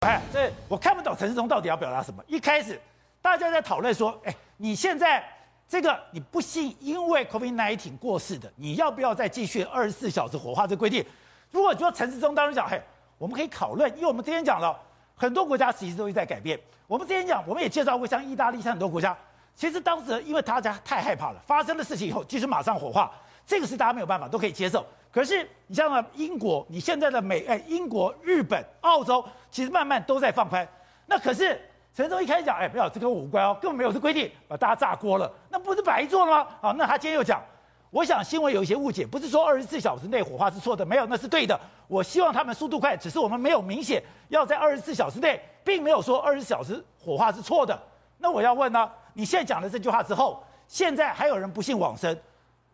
哎，这我看不懂陈时中到底要表达什么。一开始大家在讨论说，哎，你现在这个你不幸因为 COVID-19 过世的，你要不要再继续二十四小时火化这规定？如果说陈时中当时讲，嘿，我们可以讨论，因为我们之前讲了很多国家其实都在改变。我们之前讲，我们也介绍过像意大利像很多国家，其实当时因为大家太害怕了，发生的事情以后其实马上火化，这个是大家没有办法都可以接受。可是你像呢，英国，你现在的美哎，英国、日本、澳洲，其实慢慢都在放宽。那可是陈时中一开始讲，哎，不要这跟我无关哦，根本没有这规定，把大家炸锅了，那不是白做了吗？好，那他今天又讲。我想新闻有一些误解，不是说二十四小时内火化是错的，没有，那是对的。我希望他们速度快，只是我们没有明显要在二十四小时内，并没有说二十四小时火化是错的。那我要问呢？你现在讲了这句话之后，现在还有人不信往生，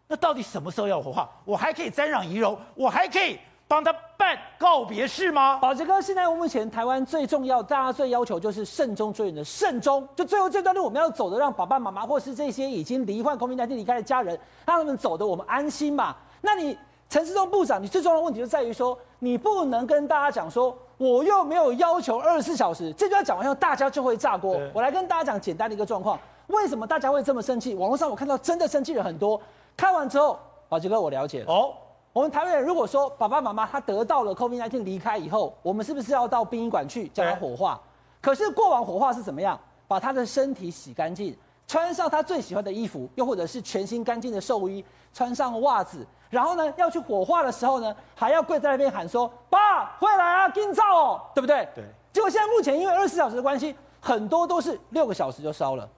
那到底什么时候要火化？我还可以瞻仰遗容，我还可以。帮他办告别式吗？宝杰哥，现在目前台湾最重要、大家最要求就是慎终追远的慎终，就最后这段路我们要走的，让爸爸妈妈或是这些已经罹患 COVID-19 离开的家人，让他们走的我们安心嘛。那你陈世忠部长，你最重要的问题就在于说，你不能跟大家讲说，我又没有要求二十四小时，这句话讲完后大家就会炸锅。我来跟大家讲简单的一个状况，为什么大家会这么生气？网络上我看到真的生气了很多。看完之后，宝杰哥我了解了哦。我们台湾人如果说爸爸妈妈他得到了 COVID-19 离开以后，我们是不是要到殡仪馆去将他火化？可是过往火化是怎么样？把他的身体洗干净，穿上他最喜欢的衣服，又或者是全新干净的寿衣，穿上袜子，然后呢要去火化的时候呢，还要跪在那边喊说：“爸，回来啊，紧走哦，对不对？”对。结果现在目前因为二十四小时的关系，很多都是六个小时就烧了，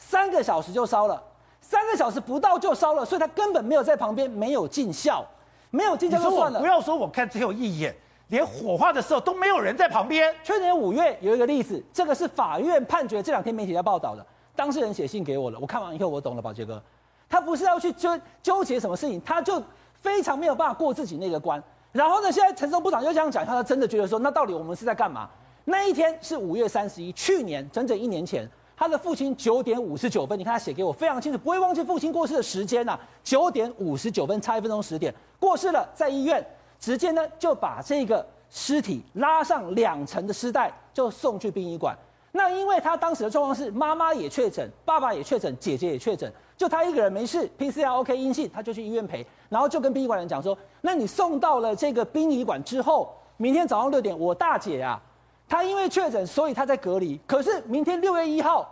三个小时就烧了，三个小时不到就烧了，所以他根本没有在旁边，没有尽孝。没有尽孝就算了，不要说我看只有一眼，连火化的时候都没有人在旁边。去年五月有一个例子，这个是法院判决，这两天媒体在报道的。当事人写信给我了，我看完以后我懂了，宝杰哥，他不是要去纠纠结什么事情，他就非常没有办法过自己那个关。然后呢，现在陈松部长又这样讲，他真的觉得说，那到底我们是在干嘛？那一天是五月三十一，去年整整一年前。他的父亲九点五十九分，你看他写给我非常清楚，不会忘记父亲过世的时间呐、啊。九点五十九分，差一分钟十点过世了，在医院，直接呢就把这个尸体拉上两层的尸袋，就送去殡仪馆。那因为他当时的状况是妈妈也确诊，爸爸也确诊，姐姐也确诊，就他一个人没事，PCR OK 阴性，他就去医院陪，然后就跟殡仪馆人讲说：那你送到了这个殡仪馆之后，明天早上六点，我大姐啊。他因为确诊，所以他在隔离。可是明天六月一号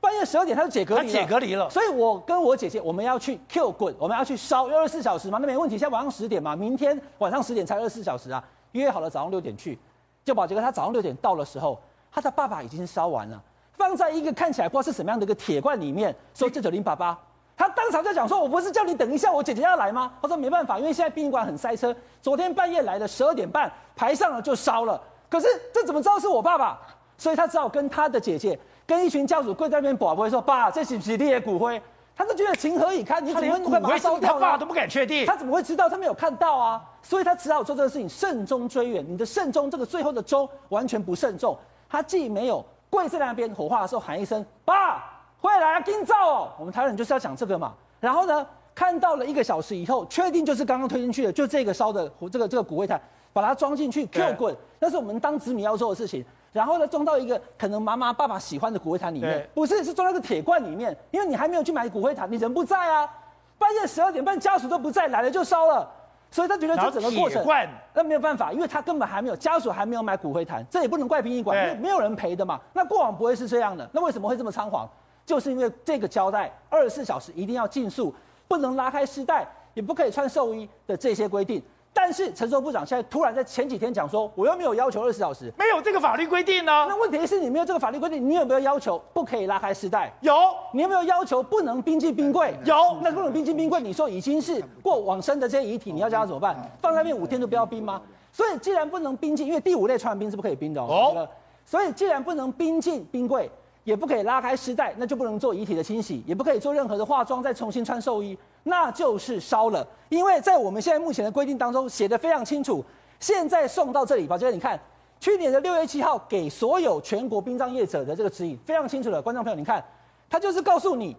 半夜十二点，他就解隔离了。解隔离了。所以我跟我姐姐，我们要去 Q 滚，我们要去烧，二十四小时嘛，那没问题。现在晚上十点嘛，明天晚上十点才二十四小时啊，约好了早上六点去。就宝杰哥他早上六点到的时候，他的爸爸已经烧完了，放在一个看起来不知道是什么样的一个铁罐里面，说这九零爸爸。他当场就讲说：“我不是叫你等一下，我姐姐要来吗？”他说：“没办法，因为现在殡仪馆很塞车，昨天半夜来的十二点半排上了就烧了。”可是这怎么知道是我爸爸？所以他只好跟他的姐姐，跟一群家属跪在那边，宝贝说：“爸，这是不是你的骨灰？”他就觉得情何以堪？你怎么会把它烧掉？他爸都不敢确定，他怎么会知道？他没有看到啊！所以他只好做这个事情，慎终追远。你的慎终，这个最后的终完全不慎重。他既没有跪在那边火化的时候喊一声“爸，回来啊，紧走哦”，我们台湾人就是要讲这个嘛。然后呢，看到了一个小时以后，确定就是刚刚推进去的，就这个烧的这个这个骨灰坛。把它装进去，Q 滚，那是我们当子女要做的事情。然后呢，装到一个可能妈妈、爸爸喜欢的骨灰坛里面，不是，是装在个铁罐里面，因为你还没有去买骨灰坛，你人不在啊。半夜十二点半，家属都不在，来了就烧了。所以他觉得这整个过程，那没有办法，因为他根本还没有家属还没有买骨灰坛，这也不能怪殡仪馆，因为没有人陪的嘛。那过往不会是这样的，那为什么会这么仓皇？就是因为这个交代，二十四小时一定要尽速，不能拉开尸袋，也不可以穿寿衣的这些规定。但是陈时中部长现在突然在前几天讲说，我又没有要求二十小时，没有这个法律规定呢、啊。那问题是你没有这个法律规定，你有没有要求不可以拉开丝带？有。你有没有要求不能冰进冰柜？有。那不能冰进冰柜，你说已经是过往生的这些遗体，你要叫他怎么办？放在那边五天都不要冰吗？所以既然不能冰进，因为第五类传染病是不可以冰的哦。哦。所以既然不能冰进冰柜，也不可以拉开丝带，那就不能做遗体的清洗，也不可以做任何的化妆，再重新穿寿衣。那就是烧了，因为在我们现在目前的规定当中写得非常清楚。现在送到这里，宝杰哥，你看，去年的六月七号给所有全国殡葬业者的这个指引非常清楚的，观众朋友，你看，他就是告诉你，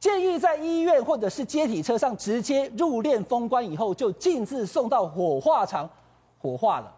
建议在医院或者是接体车上直接入殓封棺以后，就径自送到火化场火化了。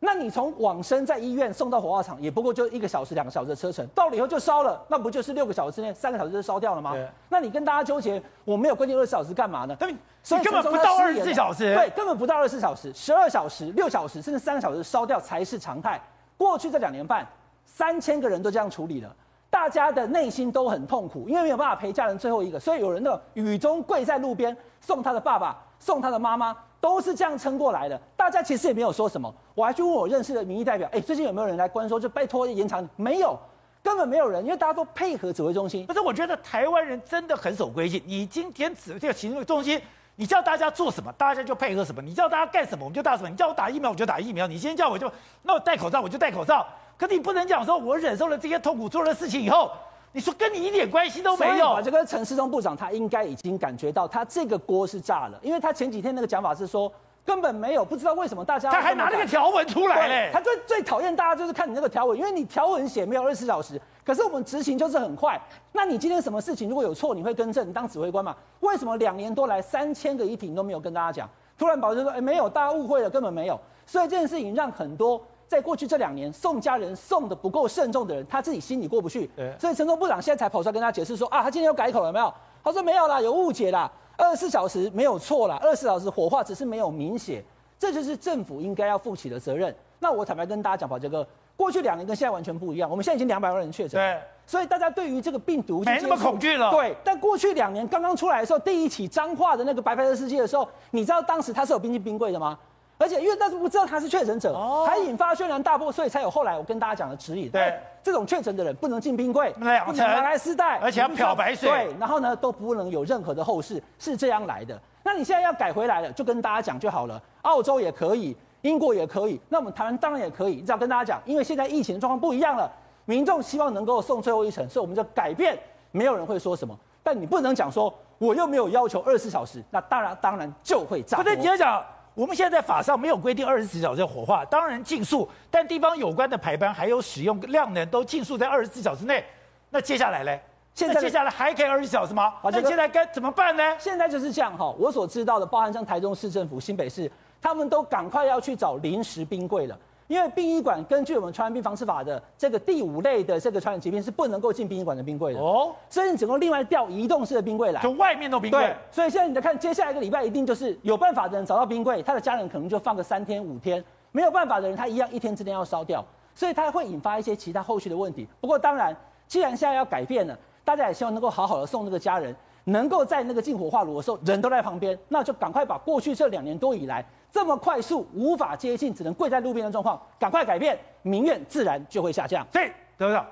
那你从往生在医院送到火化场，也不过就一个小时、两个小时的车程，到了以后就烧了，那不就是六个小时之内三个小时就烧掉了吗？那你跟大家纠结，我没有规定二十四小时干嘛呢？所以根本不到二十四小时，对，根本不到二十四小时，十二小时、六小时甚至三个小时烧掉才是常态。过去这两年半，三千个人都这样处理了，大家的内心都很痛苦，因为没有办法陪家人最后一个，所以有人呢雨中跪在路边送他的爸爸，送他的妈妈。都是这样撑过来的，大家其实也没有说什么。我还去问我认识的民意代表，哎，最近有没有人来关说，就拜托延长？没有，根本没有人，因为大家都配合指挥中心。可是我觉得台湾人真的很守规矩。你今天指这个行政中心，你叫大家做什么，大家就配合什么；你叫大家干什么，我们就干什么。你叫我打疫苗，我就打疫苗；你今天叫我就那我戴口罩，我就戴口罩。可你不能讲说，我忍受了这些痛苦，做了事情以后。你说跟你一点关系都没有。这个陈世忠部长他应该已经感觉到他这个锅是炸了，因为他前几天那个讲法是说根本没有，不知道为什么大家他还拿那个条文出来嘞。他最最讨厌大家就是看你那个条文，因为你条文写没有二十四小时，可是我们执行就是很快。那你今天什么事情如果有错，你会更正，你当指挥官嘛？为什么两年多来三千个议题你都没有跟大家讲？突然保证说，哎，没有，大家误会了，根本没有。所以这件事情让很多。在过去这两年送家人送的不够慎重的人，他自己心里过不去。所以陈忠部长现在才跑出来跟他解释说啊，他今天又改口了没有？他说没有啦，有误解啦，二十四小时没有错啦，二十四小时火化只是没有明写，这就是政府应该要负起的责任。那我坦白跟大家讲，宝杰哥，过去两年跟现在完全不一样。我们现在已经两百万人确诊，对，所以大家对于这个病毒没那么恐惧了。对，但过去两年刚刚出来的时候，第一起彰化的那个白白的世界的时候，你知道当时他是有冰进冰柜的吗？而且因为当时不知道他是确诊者，还引发轩然大波，所以才有后来我跟大家讲的指引。对，这种确诊的人不能进冰柜，不能拿来丝带，而且要漂白水。对，然后呢都不能有任何的后事，是这样来的。那你现在要改回来了，就跟大家讲就好了。澳洲也可以，英国也可以，那我们台湾当然也可以。只要跟大家讲，因为现在疫情的状况不一样了，民众希望能够送最后一程，所以我们就改变。没有人会说什么，但你不能讲说我又没有要求二十四小时，那当然当然就会炸。不是你要讲。我们现在在法上没有规定二十四小时火化，当然禁速，但地方有关的排班还有使用量能都禁速在二十四小时内。那接下来呢？现在接下来还可以二十四小时吗？那现在该怎么办呢？现在就是这样哈，我所知道的，包含像台中市政府、新北市，他们都赶快要去找临时冰柜了。因为殡仪馆根据我们传染病防治法的这个第五类的这个传染疾病是不能够进殡仪馆的冰柜的哦，所以你只能另外调移动式的冰柜来，就外面的冰柜。对，所以现在你在看接下来一个礼拜，一定就是有办法的人找到冰柜，他的家人可能就放个三天五天；没有办法的人，他一样一天之内要烧掉，所以他会引发一些其他后续的问题。不过当然，既然现在要改变了，大家也希望能够好好的送那个家人，能够在那个进火化炉的时候人都在旁边，那就赶快把过去这两年多以来。这么快速无法接近，只能跪在路边的状况，赶快改变，民怨自然就会下降。对，对不对？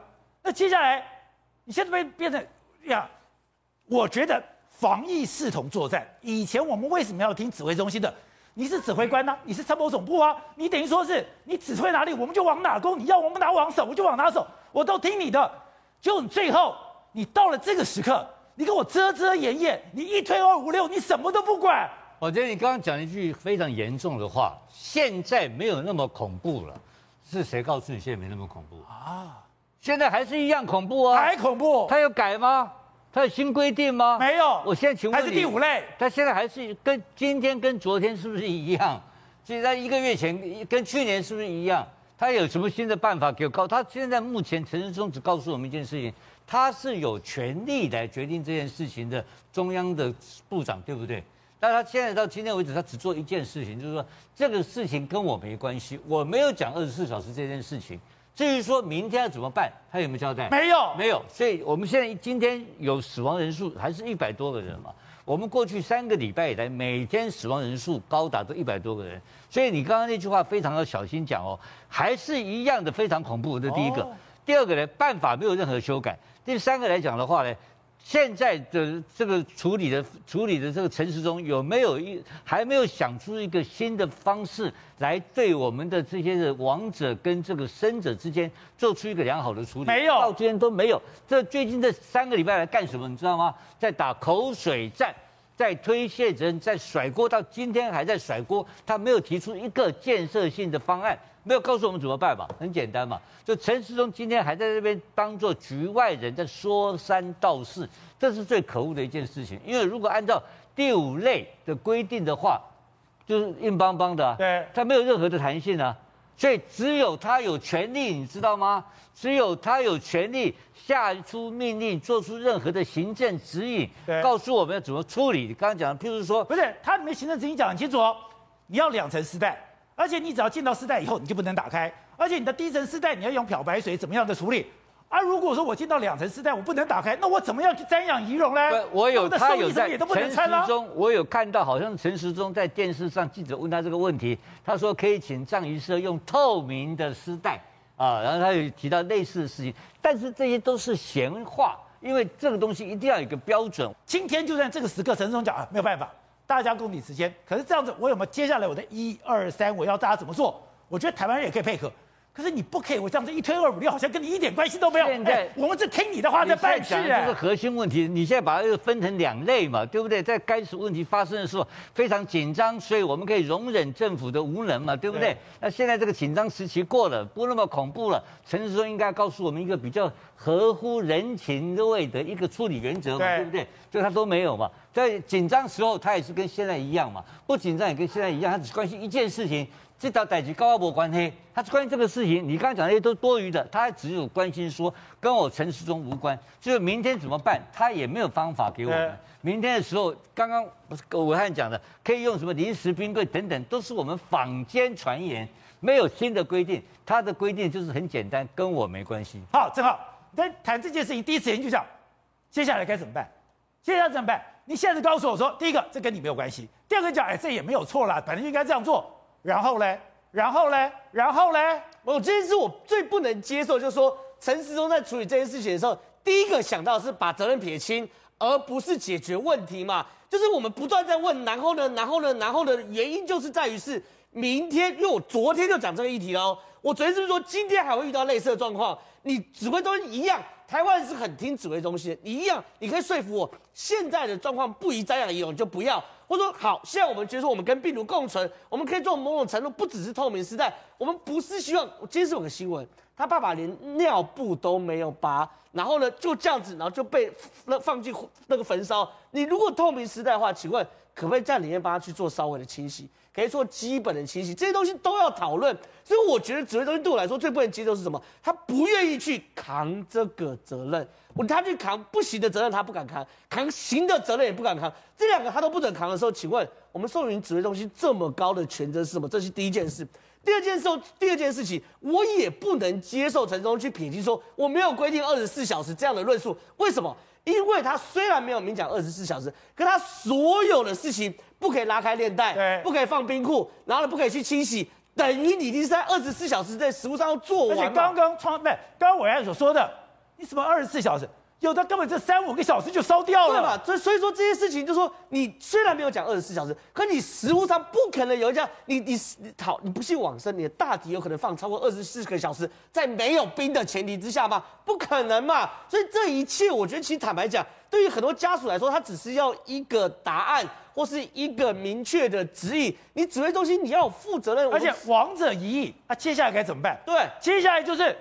那接下来，你现在变变成呀？我觉得防疫视同作战。以前我们为什么要听指挥中心的？你是指挥官呢、你是参谋总部啊？你等于说是你指挥哪里，我们就往哪攻。你要我们哪往守，我就往哪守，我都听你的。就最后，你到了这个时刻，你跟我遮遮掩掩，你一推二五六，你什么都不管。我觉得你刚刚讲了一句非常严重的话，现在没有那么恐怖了，是谁告诉你现在没那么恐怖啊？现在还是一样恐怖啊？还恐怖？他有改吗？他有新规定吗？没有。我现在请问你，还是第五类？他现在还是跟今天跟昨天是不是一样？现在一个月前跟去年是不是一样？他有什么新的办法给我告？他现在目前陈世忠只告诉我们一件事情，他是有权利来决定这件事情的中央的部长，对不对？但他现在到今天为止，他只做一件事情，就是说这个事情跟我没关系，我没有讲二十四小时这件事情。至于说明天要怎么办，他有没有交代？没有，没有。所以我们现在今天有死亡人数还是一百多个人嘛？我们过去三个礼拜以来，每天死亡人数高达都一百多个人。所以你刚刚那句话非常要小心讲哦，还是一样的非常恐怖。这第一个，第二个呢，办法没有任何修改。第三个来讲的话呢？现在的这个处理的处理的这个陈时中有没有一还没有想出一个新的方式来对我们的这些的亡者跟这个生者之间做出一个良好的处理？没有，到今天都没有。这最近这三个礼拜来干什么？你知道吗？在打口水战，在推卸责任，在甩锅。到今天还在甩锅，他没有提出一个建设性的方案。没有告诉我们怎么办嘛？很简单嘛，就陈世忠今天还在这边当做局外人，在说三道四，这是最可恶的一件事情。因为如果按照第五类的规定的话，就是硬邦邦的，对，它没有任何的弹性啊。所以只有他有权利，你知道吗？只有他有权利下出命令，做出任何的行政指引，告诉我们要怎么处理。你刚刚讲，譬如说，不是他里面行政指引讲很清楚哦，你要两层丝带，而且你只要进到丝带以后，你就不能打开，而且你的第一层丝带你要用漂白水怎么样的处理。啊，如果说我进到两层丝带，我不能打开，那我怎么样去瞻仰仪容呢？我有，他有在。陈时中，我有看到，好像陈时中在电视上记者问他这个问题，他说可以请藏仪社用透明的丝带啊，然后他有提到类似的事情，但是这些都是闲话，因为这个东西一定要有一个标准。今天就算这个时刻，陈时中讲啊，没有办法，大家共体时间。可是这样子，我有没有接下来我的一二三，我要大家怎么做？我觉得台湾人也可以配合。可是你不可以，我这样子一推二五六，好像跟你一点关系都没有。现在、欸、我们是听你的话在办事。这是核心问题，你现在把它分成两类嘛，对不对？在该次问题发生的时候非常紧张，所以我们可以容忍政府的无能嘛，对不对？对，那现在这个紧张时期过了，不那么恐怖了。陈时中应该告诉我们一个比较合乎人情味的一个处理原则嘛，对，对不对？就他都没有嘛，在紧张时候他也是跟现在一样嘛，不紧张也跟现在一样，他只关心一件事情。这道代志跟我没关系，他关心这个事情，你刚才讲的那些都多余的，他还只有关心说跟我陈世忠无关，就是明天怎么办，他也没有方法给我们。明天的时候，刚刚不是暐瀚讲的，可以用什么临时冰柜等等，都是我们坊间传言，没有新的规定。他的规定就是很简单，跟我没关系。好，正好在谈这件事情，第一时间就讲，接下来该怎么办？现在怎么办？你现在告诉我说，第一个，这跟你没有关系；第二个讲，哎，这也没有错啦，反正应该这样做。然后呢？然后呢？然后呢？我这件事我最不能接受，就是说陈时中在处理这件事情的时候，第一个想到的是把责任撇清，而不是解决问题嘛。就是我们不断在问，然后呢？然后呢？然后呢原因就是在于是明天，因为我昨天就讲这个议题喽。我昨天是不是说今天还会遇到类似的状况？你指挥都一样。台湾是很听指挥中心的，你一样，你可以说服我，现在的状况不宜瞻仰遗容，就不要。或者说好，现在我们觉得我们跟病毒共存，我们可以做某种程度，不只是透明时代，我们不是希望。今天是有个新闻，他爸爸连尿布都没有拔，然后呢就这样子，然后就被那放进那个焚烧。你如果透明时代的话，请问可不可以在里面帮他去做稍微的清洗？可以做基本的清洗，这些东西都要讨论。所以我觉得指挥中心对我来说最不能接受是什么？他不愿意去扛这个责任。我他去扛不行的责任，他不敢扛；扛行的责任也不敢扛。这两个他都不准扛的时候，请问我们授予指挥中心这么高的权责是什么？这是第一件事。第二件事，第二件事情，我也不能接受陈忠去撇清说我没有规定二十四小时这样的论述。为什么？因为他虽然没有明讲二十四小时，可他所有的事情。不可以拉开链带，对，不可以放冰库，然后呢，不可以去清洗，等于你已经在二十四小时在食物上要做完。而且刚刚创，不是刚刚暐瀚所说的，你什么二十四小时，有的根本这三五个小时就烧掉了，对吧？所以所以说这些事情，就是说你虽然没有讲二十四小时，可你实物上不可能有一家，你你你好，你不信往生，你的大体有可能放超过二十四个小时，在没有冰的前提之下吗？不可能嘛！所以这一切，我觉得其实坦白讲，对于很多家属来说，他只是要一个答案。或是一个明确的指引，你指挥中心你要有负责任，而且亡者已矣，那接下来该怎么办？对，接下来就是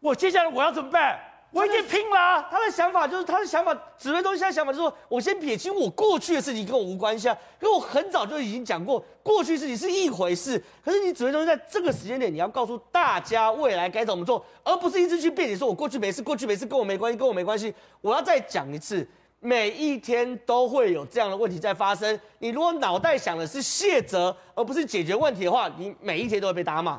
我接下来我要怎么办？我已经拼了啊！他的想法就是他的想法，指挥中心现在想法就是说，我先撇清我过去的事情跟我无关系啊。可我很早就已经讲过，过去事情是一回事，可是你指挥中心在这个时间点，你要告诉大家未来该怎么做，而不是一直去辩解说我过去没事，过去没事跟我没关系，跟我没关系。我要再讲一次。每一天都会有这样的问题在发生。你如果脑袋想的是卸责，而不是解决问题的话，你每一天都会被打骂。